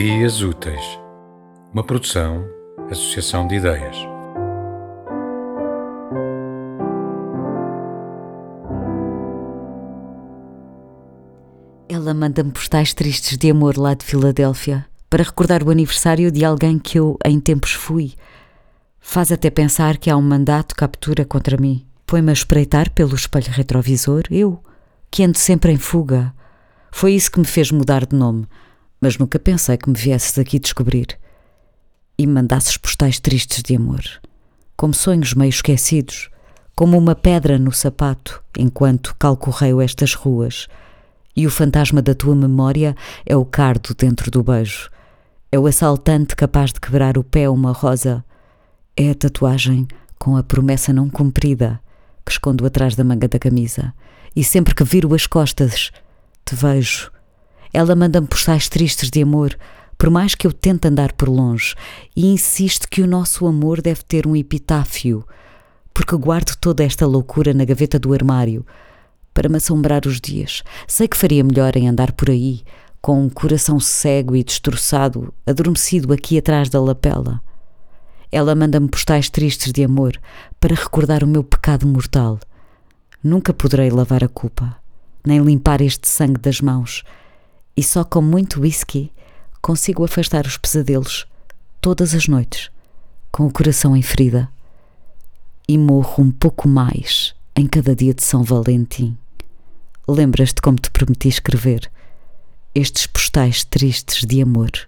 Ideias Úteis, uma produção, associação de ideias. Ela manda-me postais tristes de amor lá de Filadélfia para recordar o aniversário de alguém que eu em tempos fui. Faz até pensar que há um mandato captura contra mim. Põe-me a espreitar pelo espelho retrovisor, eu, que ando sempre em fuga. Foi isso que me fez mudar de nome, mas nunca pensei que me viesses aqui descobrir. E me mandasses postais tristes de amor, como sonhos meio esquecidos, como uma pedra no sapato, enquanto calcorreio estas ruas. E o fantasma da tua memória é o cardo dentro do beijo. É o assaltante capaz de quebrar o pé uma rosa. É a tatuagem com a promessa não cumprida que escondo atrás da manga da camisa. E sempre que viro as costas, te vejo. Ela manda-me postais tristes de amor, por mais que eu tente andar por longe, e insiste que o nosso amor deve ter um epitáfio, porque guardo toda esta loucura na gaveta do armário para me assombrar os dias. Sei que faria melhor em andar por aí, com um coração cego e destroçado, adormecido aqui atrás da lapela. Ela manda-me postais tristes de amor para recordar o meu pecado mortal. Nunca poderei lavar a culpa, nem limpar este sangue das mãos, e só com muito whisky consigo afastar os pesadelos todas as noites, com o coração em ferida. E morro um pouco mais em cada dia de São Valentim. Lembras-te como te prometi escrever estes postais tristes de amor?